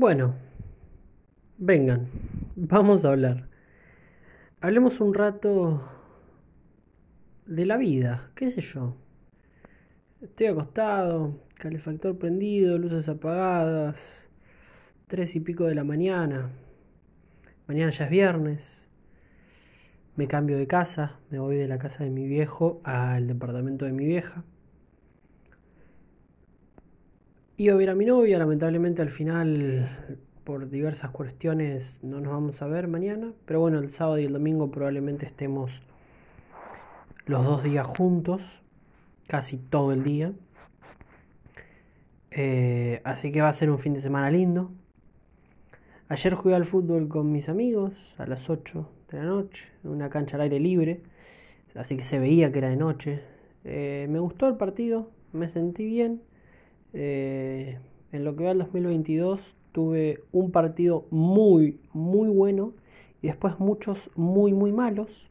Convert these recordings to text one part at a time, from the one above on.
Bueno, vengan, vamos a hablar. Hablemos un rato de la vida, qué sé yo. Estoy acostado, calefactor prendido, luces apagadas, tres y pico de la mañana. Mañana ya es viernes. Me cambio de casa, me voy de la casa de mi viejo al departamento de mi vieja. Iba a ver a mi novia, lamentablemente al final, por diversas cuestiones, no nos vamos a ver mañana. Pero bueno, el sábado y el domingo probablemente estemos los dos días juntos, casi todo el día. Eh, así que va a ser un fin de semana lindo. Ayer jugué al fútbol con mis amigos a las 8 de la noche, en una cancha al aire libre, así que se veía que era de noche. Eh, me gustó el partido, me sentí bien. Eh, en lo que va al 2022 tuve un partido muy, muy bueno y después muchos muy, muy malos.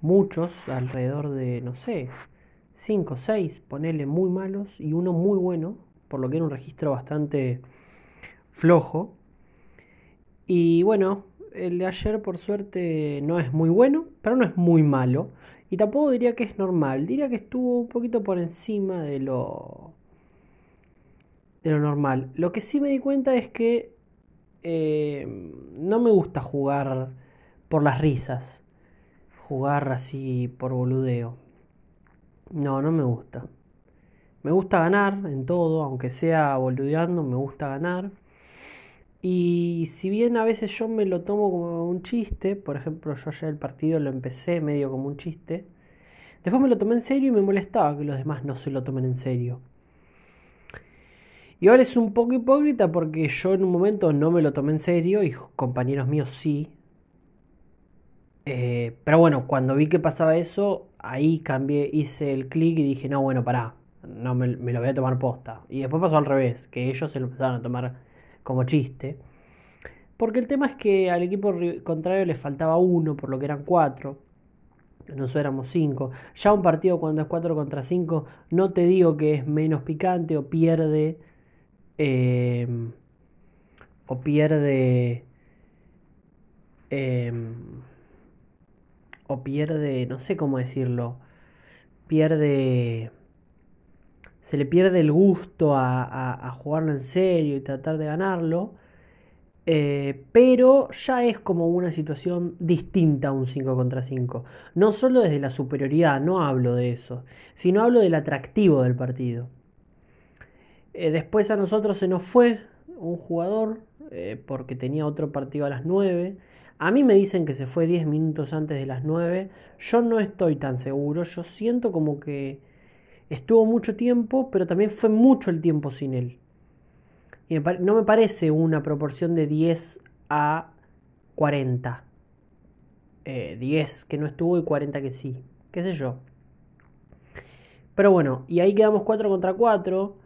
Muchos, alrededor de, no sé, 5, 6, ponele muy malos y uno muy bueno, por lo que era un registro bastante flojo. Y bueno, el de ayer por suerte no es muy bueno, pero no es muy malo. Y tampoco diría que es normal, diría que estuvo un poquito por encima de lo de lo normal. Lo que sí me di cuenta es que eh, no me gusta jugar por las risas. Jugar así por boludeo. No, no me gusta. Me gusta ganar en todo, aunque sea boludeando, me gusta ganar. Y si bien a veces yo me lo tomo como un chiste, por ejemplo, yo ayer el partido lo empecé medio como un chiste, después me lo tomé en serio y me molestaba que los demás no se lo tomen en serio. Y ahora es un poco hipócrita porque yo en un momento no me lo tomé en serio y compañeros míos sí. Eh, pero bueno, cuando vi que pasaba eso, ahí cambié, hice el clic y dije, no, bueno, pará, no me, lo voy a tomar posta. Y después pasó al revés, que ellos se lo empezaron a tomar como chiste. Porque el tema es que al equipo contrario le faltaba uno, por lo que eran cuatro. Nosotros éramos cinco. Ya un partido cuando es cuatro contra cinco, no te digo que es menos picante o pierde Em, o pierde em, o pierde, no sé cómo decirlo, pierde, se le pierde el gusto a, jugarlo en serio y tratar de ganarlo, eh, pero ya es como una situación distinta a un 5 contra 5. No solo desde la superioridad, no hablo de eso, sino hablo del atractivo del partido. Eh, después a nosotros se nos fue un jugador eh, porque tenía otro partido a las 9. A mí me dicen que se fue 10 minutos antes de las 9. Yo no estoy tan seguro. Yo siento como que estuvo mucho tiempo, pero también fue mucho el tiempo sin él. Y no me parece una proporción de 10 a 40. 10 eh, que no estuvo y 40 que sí. ¿Qué sé yo? Pero bueno, y ahí quedamos 4 contra 4.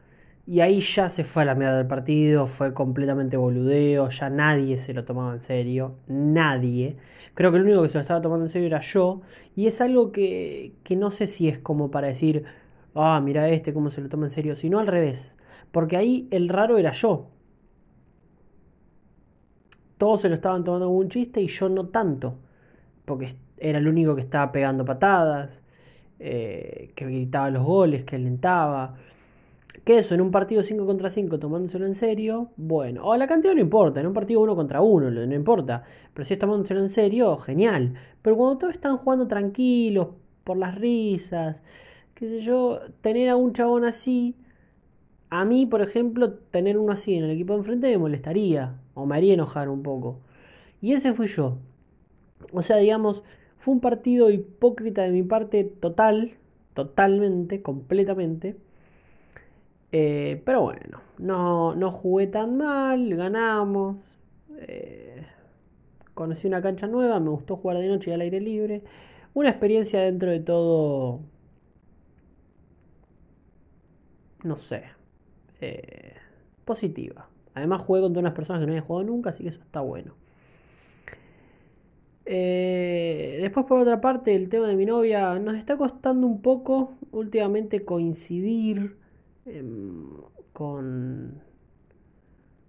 Y ahí ya se fue a la mierda del partido, fue completamente boludeo, ya nadie se lo tomaba en serio, nadie. Creo que el único que se lo estaba tomando en serio era yo. Y es algo que, que no sé si es como para decir, ah, mira este, cómo se lo toma en serio, sino al revés. Porque ahí el raro era yo. Todos se lo estaban tomando como un chiste y yo no tanto. Porque era el único que estaba pegando patadas, eh, que gritaba los goles, que alentaba que eso en un partido 5 contra 5 tomándoselo en serio, bueno, o la cantidad no importa, en un partido 1 contra 1 no importa, pero si es tomándoselo en serio, genial. Pero cuando todos están jugando tranquilos, por las risas, qué sé yo, tener a un chabón así, a mí, por ejemplo, tener uno así en el equipo de enfrente me molestaría, o me haría enojar un poco. Y ese fui yo. O sea, digamos, fue un partido hipócrita de mi parte total, totalmente, completamente eh, pero bueno, no, no, jugué tan mal, ganamos. Eh, conocí una cancha nueva, me gustó jugar de noche y al aire libre. Una experiencia dentro de todo, no sé, eh, positiva. Además jugué contra unas personas que no había jugado nunca, así que eso está bueno. después por otra parte, el tema de mi novia nos está costando un poco últimamente coincidir Em, con,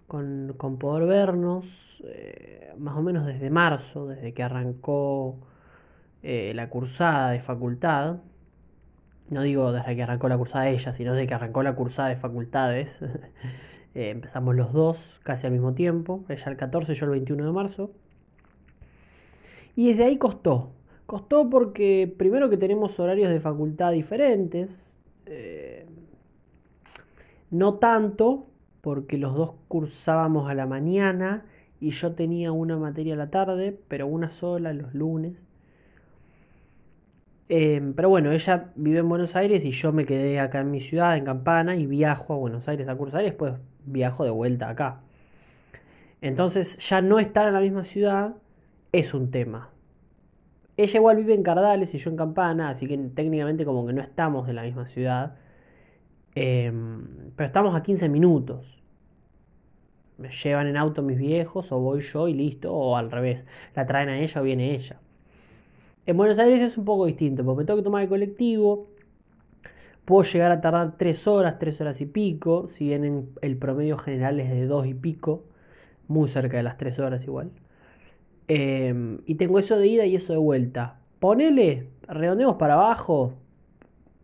con, poder vernos, eh, más o menos desde marzo, desde que arrancó eh, la cursada de facultad. No digo desde que arrancó la cursada de ella, sino desde que arrancó la cursada de facultades. Eh, empezamos los dos casi al mismo tiempo, ella el 14, yo el 21 de marzo. Y desde ahí costó. Costó porque primero que tenemos horarios de facultad diferentes. No tanto, porque los dos cursábamos a la mañana y yo tenía una materia a la tarde, pero una sola los lunes. Em, pero bueno, ella vive en Buenos Aires y yo me quedé acá en mi ciudad, en Campana, y viajo a Buenos Aires a cursar y después viajo de vuelta acá. Entonces ya no estar en la misma ciudad es un tema. Ella igual vive en Cardales y yo en Campana, así que técnicamente como que no estamos en la misma ciudad. Em, pero estamos a 15 minutos. Me llevan en auto mis viejos, o voy yo y listo, o al revés, la traen a ella o viene ella. En Buenos Aires es un poco distinto, porque me tengo que tomar el colectivo, puedo llegar a tardar 3 horas, 3 horas y pico, si bien el promedio general es de 2 y pico, muy cerca de las 3 horas igual. Em, y tengo eso de ida y eso de vuelta. Ponele, redondeemos para abajo,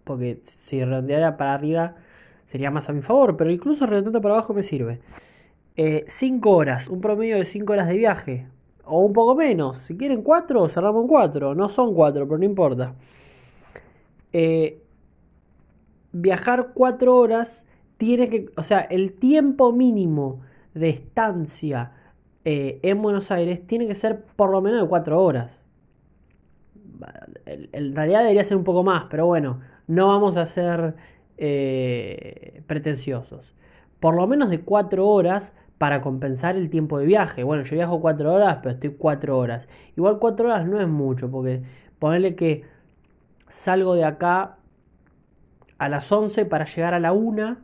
porque si redondeara para arriba sería más a mi favor, pero incluso redondeando para abajo me sirve. 5 eh, horas, un promedio de 5 horas de viaje, o un poco menos. Si quieren 4, cerramos en 4. No son 4, pero no importa. Eh, viajar 4 horas tiene que, o sea, el tiempo mínimo de estancia eh, en Buenos Aires tiene que ser por lo menos de 4 horas. En realidad debería ser un poco más, pero bueno, no vamos a ser eh, pretenciosos. Por lo menos de 4 horas para compensar el tiempo de viaje. Bueno, yo viajo 4 horas, pero estoy 4 horas. Igual 4 horas no es mucho, porque ponerle que salgo de acá a las 11 para llegar a la 1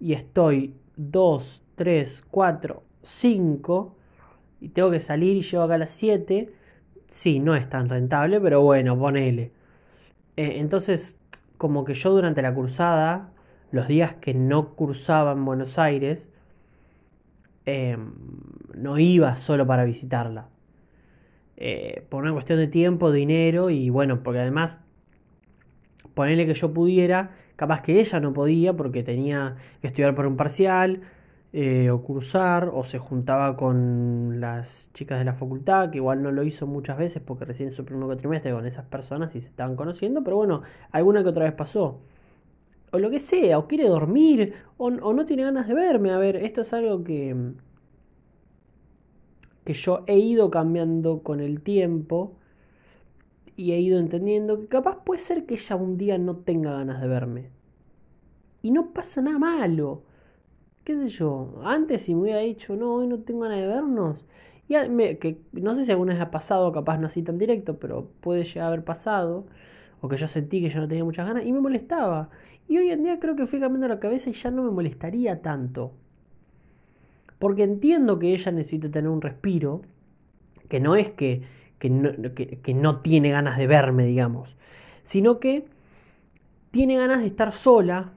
y estoy 2, 3, 4, 5 y tengo que salir y llego acá a las 7. Sí, no es tan rentable, pero bueno, ponele. Eh, entonces, como que yo durante la cursada, los días que no cursaba en Buenos Aires, em, no iba solo para visitarla. Eh, por una cuestión de tiempo, dinero y bueno, porque además, ponerle que yo pudiera, capaz que ella no podía porque tenía que estudiar por un parcial, eh, o cursar, o se juntaba con las chicas de la facultad, que igual no lo hizo muchas veces porque recién su primer trimestre con esas personas y se estaban conociendo, pero bueno, alguna que otra vez pasó. O lo que sea, o quiere dormir, o, no tiene ganas de verme. A ver, esto es algo que, que yo he ido cambiando con el tiempo y he ido entendiendo que capaz puede ser que ella un día no tenga ganas de verme. Y no pasa nada malo qué sé yo, antes si me hubiera dicho, no, hoy no tengo ganas de vernos, y que no sé si alguna vez ha pasado, capaz no así tan directo, pero puede llegar a haber pasado, o que yo sentí que yo no tenía muchas ganas, y me molestaba. Y hoy en día creo que fui cambiando la cabeza y ya no me molestaría tanto. Porque entiendo que ella necesita tener un respiro, que no es que, que, no, que no tiene ganas de verme, digamos, sino que tiene ganas de estar sola,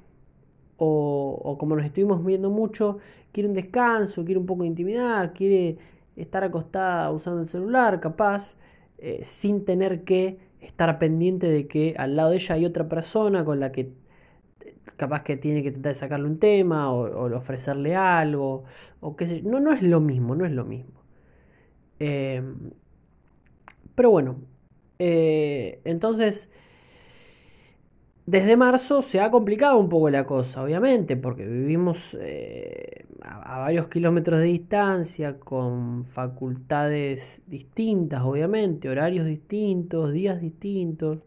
o, como nos estuvimos viendo mucho, quiere un descanso, quiere un poco de intimidad, quiere estar acostada usando el celular, capaz, eh, sin tener que estar pendiente de que al lado de ella hay otra persona con la que capaz que tiene que tratar de sacarle un tema o, ofrecerle algo, o qué sé No, no es lo mismo, no es lo mismo. Eh, pero bueno, eh, entonces desde marzo se ha complicado un poco la cosa, obviamente, porque vivimos eh, a, varios kilómetros de distancia, con facultades distintas, obviamente, horarios distintos, días distintos.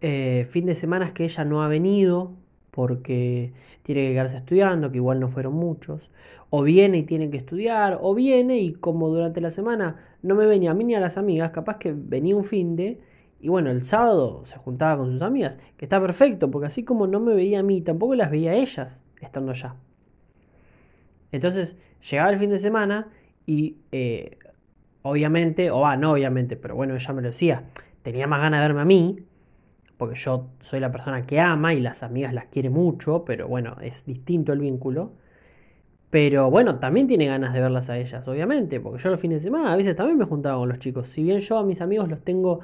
Eh, fin de semana que ella no ha venido porque tiene que quedarse estudiando, que igual no fueron muchos, o viene y tiene que estudiar, o viene y como durante la semana no me venía a mí ni a las amigas, capaz que venía un fin de y bueno, el sábado se juntaba con sus amigas, que está perfecto, porque así como no me veía a mí, tampoco las veía a ellas estando allá. Entonces, llegaba el fin de semana y eh, obviamente, o va, no obviamente, pero bueno, ella me lo decía, tenía más ganas de verme a mí, porque yo soy la persona que ama y las amigas las quiere mucho, pero bueno, es distinto el vínculo. Pero bueno, también tiene ganas de verlas a ellas, obviamente, porque yo los fines de semana a veces también me juntaba con los chicos. Si bien yo a mis amigos los tengo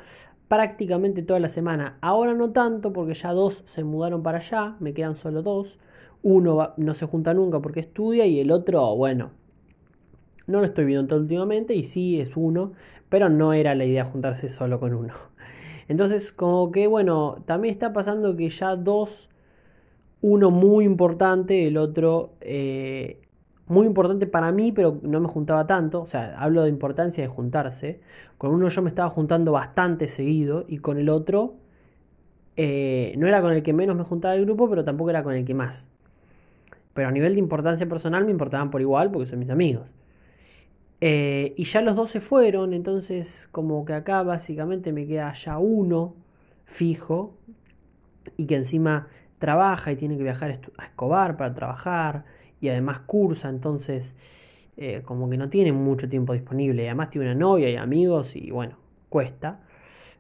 prácticamente toda la semana, ahora no tanto porque ya dos se mudaron para allá, me quedan solo dos. Uno no se junta nunca porque estudia y el otro, bueno, no lo estoy viendo todo últimamente y sí es uno, pero no era la idea juntarse solo con uno. Entonces, como que bueno, también está pasando que ya dos, uno muy importante, el otro eh, muy importante para mí, pero no me juntaba tanto. O sea, hablo de importancia de juntarse. Con uno yo me estaba juntando bastante seguido y con el otro eh, no era con el que menos me juntaba el grupo, pero tampoco era con el que más. Pero a nivel de importancia personal me importaban por igual porque son mis amigos. Eh, y ya los dos se fueron, entonces como que acá básicamente me queda ya uno fijo y que encima trabaja y tiene que viajar a Escobar para trabajar y además cursa, entonces eh, como que no tiene mucho tiempo disponible. Y además tiene una novia y amigos y bueno, cuesta.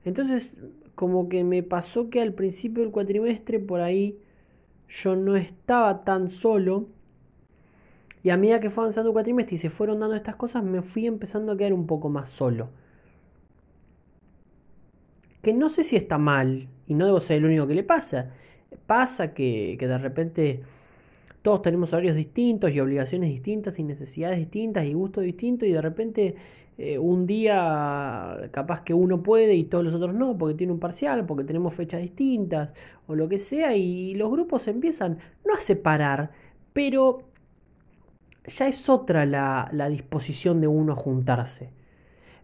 Entonces como que me pasó que al principio del cuatrimestre por ahí yo no estaba tan solo y a medida que fue avanzando el cuatrimestre y se fueron dando estas cosas, me fui empezando a quedar un poco más solo. Que no sé si está mal, y no debo ser el único que le pasa. Pasa que, de repente todos tenemos horarios distintos y obligaciones distintas y necesidades distintas y gustos distintos y de repente eh, un día capaz que uno puede y todos los otros no porque tiene un parcial, porque tenemos fechas distintas o lo que sea y los grupos empiezan no a separar, pero ya es otra la, disposición de uno a juntarse.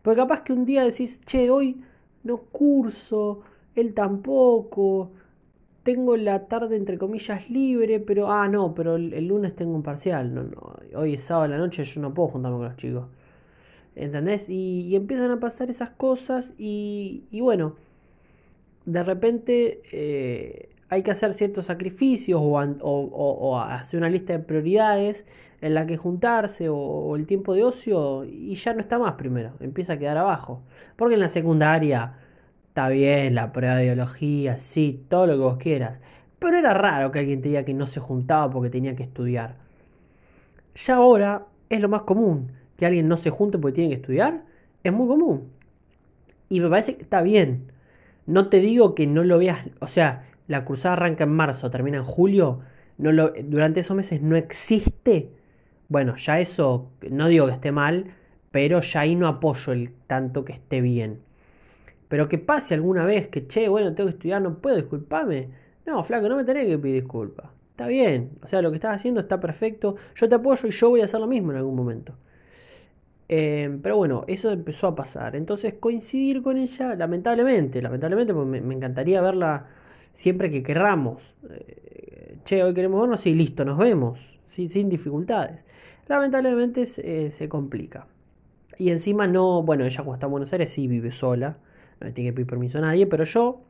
Porque capaz que un día decís, che, hoy no curso, él tampoco, tengo la tarde entre comillas libre, pero, ah, no, pero el, lunes tengo un parcial, no, no, hoy es sábado a la noche, yo no puedo juntarme con los chicos. ¿Entendés? Y, empiezan a pasar esas cosas y, y bueno, de repente eh, hay que hacer ciertos sacrificios o, hacer una lista de prioridades en la que juntarse o, el tiempo de ocio y ya no está más primero, empieza a quedar abajo. Porque en la secundaria está bien la prueba de biología, sí, todo lo que vos quieras, pero era raro que alguien te diga que no se juntaba porque tenía que estudiar. Ya ahora es lo más común, que alguien no se junte porque tiene que estudiar, es muy común. Y me parece que está bien. No te digo que no lo veas, o sea, la cruzada arranca en marzo, termina en julio, no lo, durante esos meses no existe, bueno, ya eso, no digo que esté mal, pero ya ahí no apoyo el tanto que esté bien. Pero que pase alguna vez que, che, bueno, tengo que estudiar, no puedo, disculpame. No, flaco, no me tenés que pedir disculpas. Está bien, o sea, lo que estás haciendo está perfecto, yo te apoyo y yo voy a hacer lo mismo en algún momento. Eh, pero bueno, eso empezó a pasar. Entonces coincidir con ella, lamentablemente, lamentablemente, me encantaría verla siempre que querramos. Eh, che, hoy queremos vernos, sí, listo, nos vemos, ¿sí? sin dificultades. Lamentablemente se, se complica. Y encima no, bueno, ella cuando está en Buenos Aires sí vive sola, no le tiene que pedir permiso a nadie, pero yo,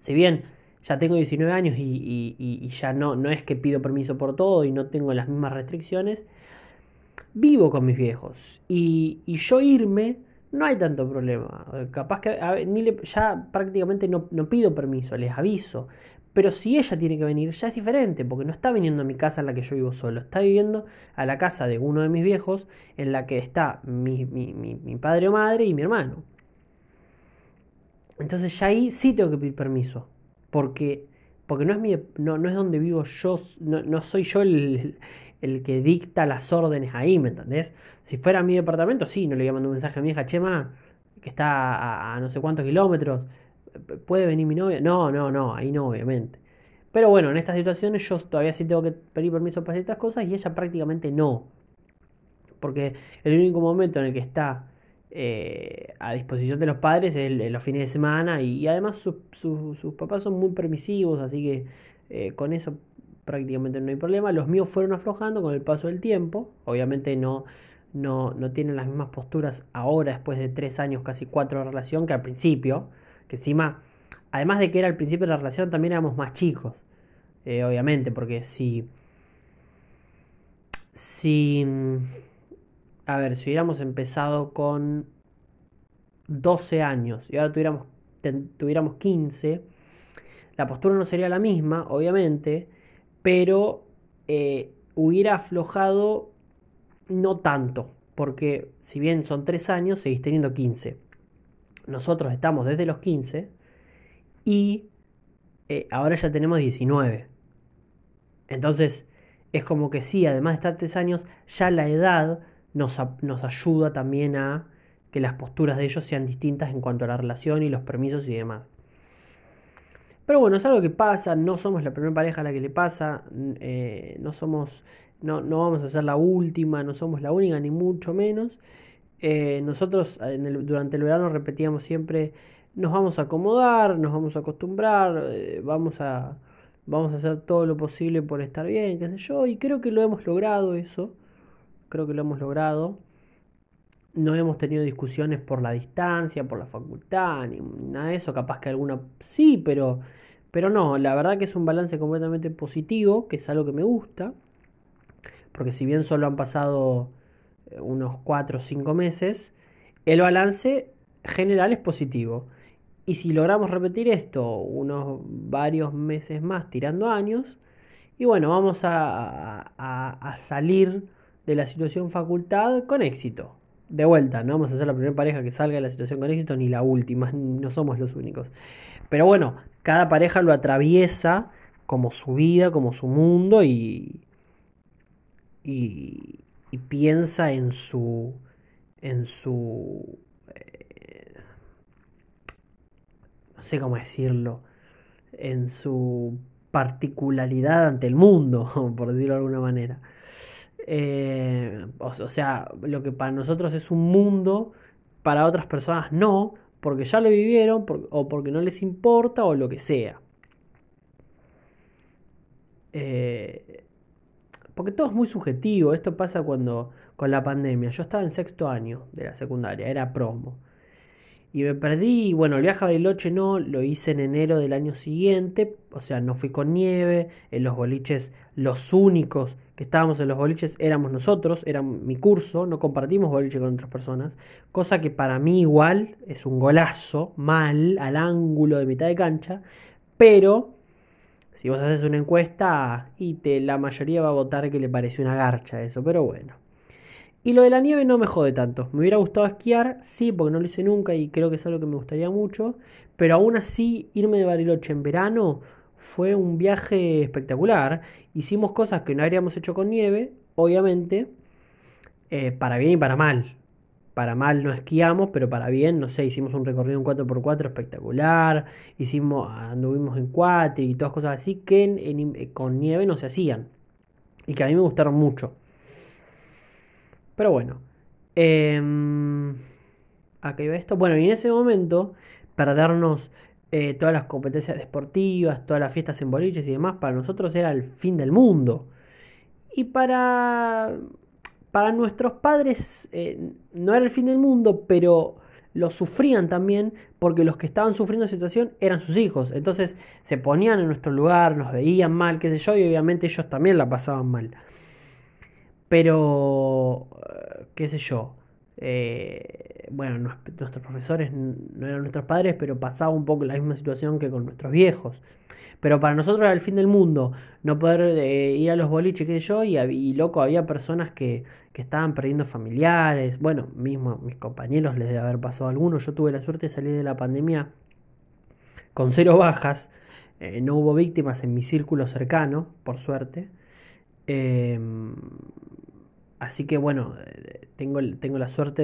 si bien ya tengo 19 años y, y, ya no, no es que pido permiso por todo y no tengo las mismas restricciones, vivo con mis viejos. Y, y yo irme no hay tanto problema. Capaz que ya prácticamente no, pido permiso, les aviso. Pero si ella tiene que venir, ya es diferente, porque no está viniendo a mi casa en la que yo vivo solo, está viviendo a la casa de uno de mis viejos, en la que está mi, padre o madre y mi hermano. Entonces ya ahí sí tengo que pedir permiso, porque, porque no, es mi, no, no es donde vivo yo, no, no soy yo el, el que dicta las órdenes ahí, ¿me entendés? Si fuera mi departamento, sí, no le voy a mandar un mensaje a mi hija, Chema, que está a, no sé cuántos kilómetros, ¿puede venir mi novia? No, no, no, ahí no, obviamente. Pero bueno, en estas situaciones yo todavía sí tengo que pedir permiso para ciertas cosas y ella prácticamente no. Porque el único momento en el que está eh, a disposición de los padres es los fines de semana y, además sus papás son muy permisivos, así que eh, con eso prácticamente no hay problema. Los míos fueron aflojando con el paso del tiempo. Obviamente no, no, no tienen las mismas posturas ahora, después de tres años, casi cuatro de relación, que al principio. Que encima, además de que era el principio de la relación, también éramos más chicos. Eh, obviamente, porque si. Si. A ver, si hubiéramos empezado con 12 años y ahora tuviéramos, tuviéramos 15, la postura no sería la misma, obviamente pero eh, hubiera aflojado no tanto, porque si bien son 3 años, seguís teniendo 15. Nosotros estamos desde los 15 y eh, ahora ya tenemos 19. Entonces, es como que sí, además de estar 3 años, ya la edad nos, ayuda también a que las posturas de ellos sean distintas en cuanto a la relación y los permisos y demás. Pero bueno, es algo que pasa, no somos la primera pareja a la que le pasa, eh, no somos, no, no, vamos a ser la última, no somos la única, ni mucho menos. Eh, nosotros durante el verano repetíamos siempre, nos vamos a acomodar, nos vamos a acostumbrar, eh, vamos, a, vamos a hacer todo lo posible por estar bien, qué sé yo, y creo que lo hemos logrado eso, creo que lo hemos logrado no hemos tenido discusiones por la distancia, por la facultad, ni nada de eso. Capaz que alguna sí, pero, pero no. La verdad que es un balance completamente positivo, que es algo que me gusta. Porque si bien solo han pasado eh, unos 4 o 5 meses, el balance general es positivo. Y si logramos repetir esto unos varios meses más, tirando años, y bueno, vamos a, a salir de la situación facultad con éxito de vuelta, no vamos a ser la primera pareja que salga de la situación con éxito, ni la última, no somos los únicos. Pero bueno, cada pareja lo atraviesa como su vida, como su mundo y, y, piensa en su, en su, eh, no sé cómo decirlo, en su particularidad ante el mundo, por decirlo de alguna manera. Eh, o, sea, lo que para nosotros es un mundo, para otras personas no, porque ya lo vivieron o porque no les importa o lo que sea. Eh, porque todo es muy subjetivo. Esto pasa cuando con la pandemia. Yo estaba en sexto año de la secundaria, era promo. Y me perdí, bueno, el viaje a Bariloche no, lo hice en enero del año siguiente, o sea, no fui con nieve, en los boliches los únicos estábamos en los boliches éramos nosotros, era mi curso, no compartimos boliche con otras personas, cosa que para mí igual es un golazo, mal, al ángulo de mitad de cancha, pero si vos haces una encuesta y te, la mayoría va a votar que le pareció una garcha eso, pero bueno. Y lo de la nieve no me jode tanto. Me hubiera gustado esquiar, sí, porque no lo hice nunca y creo que es algo que me gustaría mucho. Pero aún así, irme de Bariloche en verano fue un viaje espectacular. Hicimos cosas que no habríamos hecho con nieve, obviamente, eh, para bien y para mal. Para mal no esquiamos, pero para bien, no sé, hicimos un recorrido en 4x4 espectacular, hicimos, anduvimos en cuatro y todas cosas así que con nieve no se hacían. Y que a mí me gustaron mucho. Pero bueno. Eh, acá iba esto. Bueno, y en ese momento, perdernos eh, todas las competencias deportivas, todas las fiestas en boliches y demás, para nosotros era el fin del mundo. Y para, para nuestros padres eh, no era el fin del mundo, pero lo sufrían también porque los que estaban sufriendo la situación eran sus hijos. Entonces se ponían en nuestro lugar, nos veían mal, qué sé yo, y obviamente ellos también la pasaban mal. Pero, eh, qué sé yo, eh, bueno, nuestros profesores no eran nuestros padres, pero pasaba un poco la misma situación que con nuestros viejos. Pero para nosotros era el fin del mundo, no poder eh, ir a los boliches, qué sé yo, y, loco, había personas que, que, estaban perdiendo familiares, bueno, mismo mis compañeros les debe haber pasado algunos, yo tuve la suerte de salir de la pandemia con cero bajas, no hubo víctimas en mi círculo cercano, por suerte. Em, así que bueno, tengo, tengo la suerte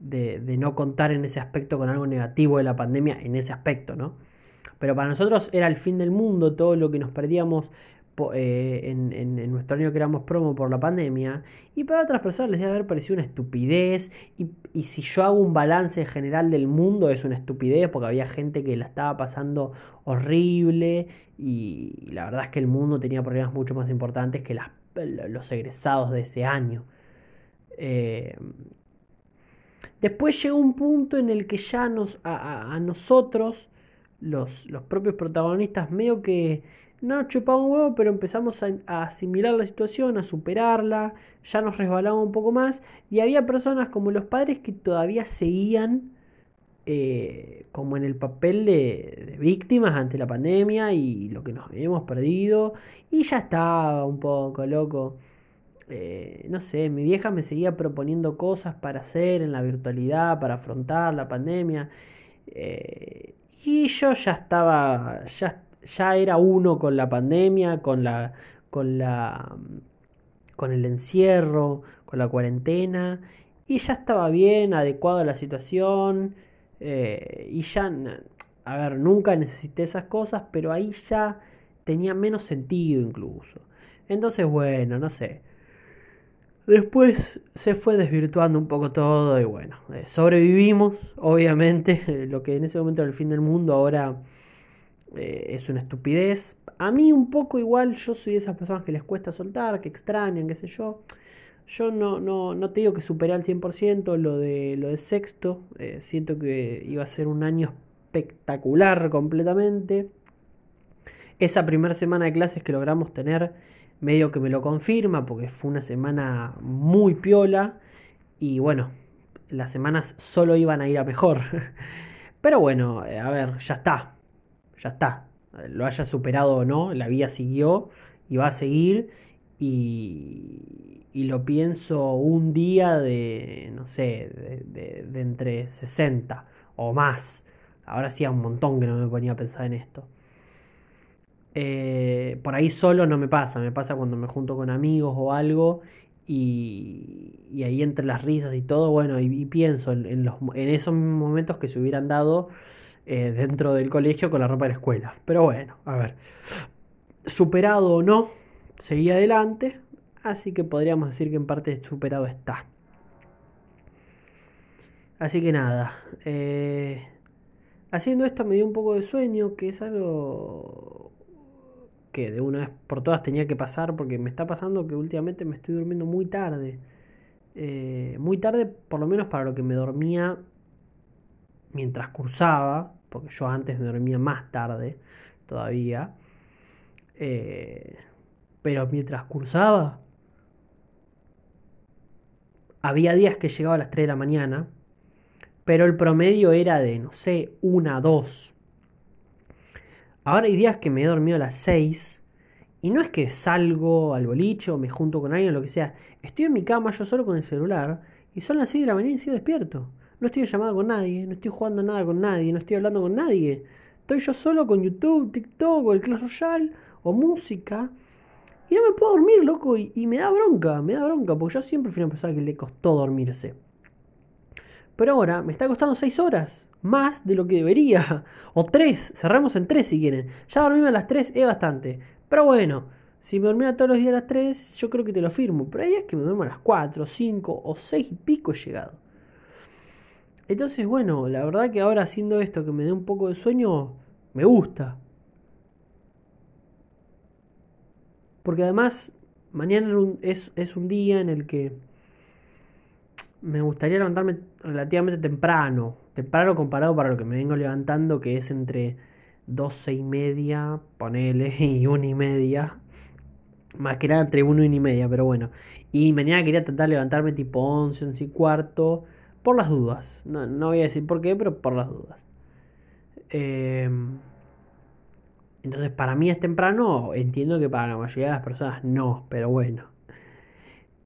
de, no contar en ese aspecto con algo negativo de la pandemia, en ese aspecto, ¿no? Pero para nosotros era el fin del mundo todo lo que nos perdíamos eh, en, nuestro año que éramos promo por la pandemia. Y para otras personas les debe haber parecido una estupidez. Y, si yo hago un balance general del mundo es una estupidez porque había gente que la estaba pasando horrible. Y, la verdad es que el mundo tenía problemas mucho más importantes que los egresados de ese año. Eh, después llegó un punto en el que ya nos, a, nosotros, los, los propios protagonistas, medio que no chupaba un huevo, pero empezamos a, asimilar la situación, a superarla, ya nos resbalaba un poco más y había personas como los padres que todavía seguían eh, como en el papel de, víctimas ante la pandemia y lo que nos hemos perdido. Y ya estaba un poco loco. Eh, no sé, mi vieja me seguía proponiendo cosas para hacer en la virtualidad, para afrontar la pandemia. Eh, y yo ya estaba, ya, ya era uno con la pandemia, con la, con la, con el encierro, con la cuarentena. Y ya estaba bien, adecuado a la situación. Eh, y ya, a ver, nunca necesité esas cosas, pero ahí ya tenía menos sentido incluso. Entonces, bueno, no sé. Después se fue desvirtuando un poco todo y bueno, eh, sobrevivimos, obviamente, lo que en ese momento era el fin del mundo ahora eh, es una estupidez. A mí un poco igual, yo soy de esas personas que les cuesta soltar, que extrañan, qué sé yo. Yo no, no, no te digo que superé al 100% lo de, lo sexto. Eh, siento que iba a ser un año espectacular completamente. Esa primera semana de clases que logramos tener, medio que me lo confirma, porque fue una semana muy piola. Y bueno, las semanas solo iban a ir a mejor. Pero bueno, eh, a ver, ya está. Ya está. Lo haya superado o no, la vida siguió y va a seguir. Y, y lo pienso un día de, no sé, de, entre 60 o más. Ahora sí, un montón que no me ponía a pensar en esto. Eh, por ahí solo no me pasa, me pasa cuando me junto con amigos o algo y, ahí entre las risas y todo, bueno, y, pienso en, los, en esos momentos que se hubieran dado eh, dentro del colegio con la ropa de la escuela. Pero bueno, a ver, superado o no, seguí adelante, así que podríamos decir que en parte superado está. Así que nada, eh, haciendo esto me dio un poco de sueño, que es algo que de una vez por todas tenía que pasar, porque me está pasando que últimamente me estoy durmiendo muy tarde. Eh, muy tarde, por lo menos para lo que me dormía mientras cursaba, porque yo antes me dormía más tarde todavía. Eh, pero mientras cursaba, había días que llegaba a las 3 de la mañana, pero el promedio era de, no sé, 1 a 2. Ahora hay días que me he dormido a las 6 y no es que salgo al boliche o me junto con alguien o lo que sea. Estoy en mi cama yo solo con el celular y son las 6 de la mañana y sigo despierto. No estoy llamado con nadie, no estoy jugando nada con nadie, no estoy hablando con nadie. Estoy yo solo con YouTube, TikTok o el Clash Royale o música y no me puedo dormir, loco, y, me da bronca, me da bronca, porque yo siempre fui una persona que le costó dormirse. Pero ahora me está costando 6 horas, más de lo que debería. O 3, cerramos en 3 si quieren. Ya dormirme a las 3 es bastante. Pero bueno, si me dormía todos los días a las 3, yo creo que te lo firmo. Pero hay días que me duermo a las 4, 5 o 6 y pico he llegado. Entonces, bueno, la verdad que ahora haciendo esto que me dé un poco de sueño, me gusta. Porque además, mañana es, un día en el que me gustaría levantarme relativamente temprano. Temprano comparado para lo que me vengo levantando, que es entre 12 y media, ponele, y 1 y media. Más que nada entre 1 y 1 y media, pero bueno. Y mañana quería tratar de levantarme tipo 11, 11 y cuarto. Por las dudas. No, no voy a decir por qué, pero por las dudas. Eh, entonces, para mí es temprano, entiendo que para la mayoría de las personas no, pero bueno.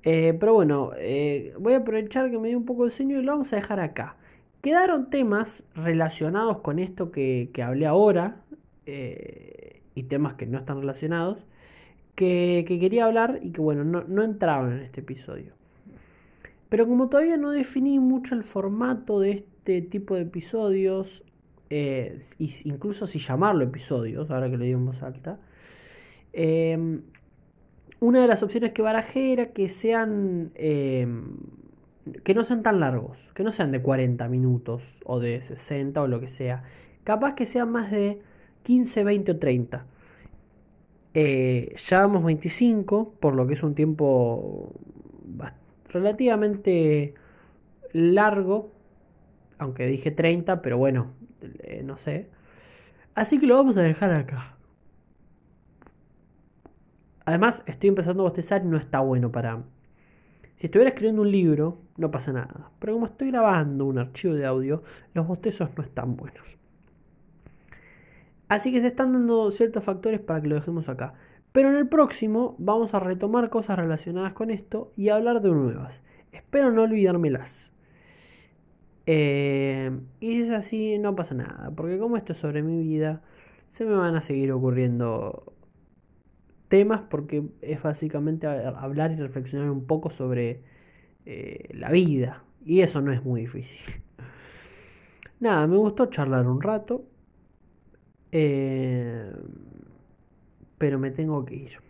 Eh, pero bueno, eh, voy a aprovechar que me dio un poco de sueño y lo vamos a dejar acá. Quedaron temas relacionados con esto que, hablé ahora eh, y temas que no están relacionados que, quería hablar y que bueno, no, no entraban en este episodio. Pero como todavía no definí mucho el formato de este tipo de episodios, eh, incluso si llamarlo episodios, ahora que lo digo en voz alta, em, una de las opciones que barajé era que sean, em, que no sean tan largos, que no sean de 40 minutos o de 60 o lo que sea, capaz que sean más de 15, 20 o 30. Eh, ya vamos 25, por lo que es un tiempo relativamente largo, aunque dije 30, pero bueno, eh, no sé. Así que lo vamos a dejar acá. Además, estoy empezando a bostezar y no está bueno para, Si estuviera escribiendo un libro, no pasa nada. Pero como estoy grabando un archivo de audio, los bostezos no están buenos. Así que se están dando ciertos factores para que lo dejemos acá. Pero en el próximo vamos a retomar cosas relacionadas con esto y hablar de nuevas. Espero no olvidármelas. Eh, y si es así, no pasa nada. Porque como esto es sobre mi vida, se me van a seguir ocurriendo temas porque es básicamente hablar y reflexionar un poco sobre eh, la vida. Y eso no es muy difícil. Nada, me gustó charlar un rato. Eh, pero me tengo que ir.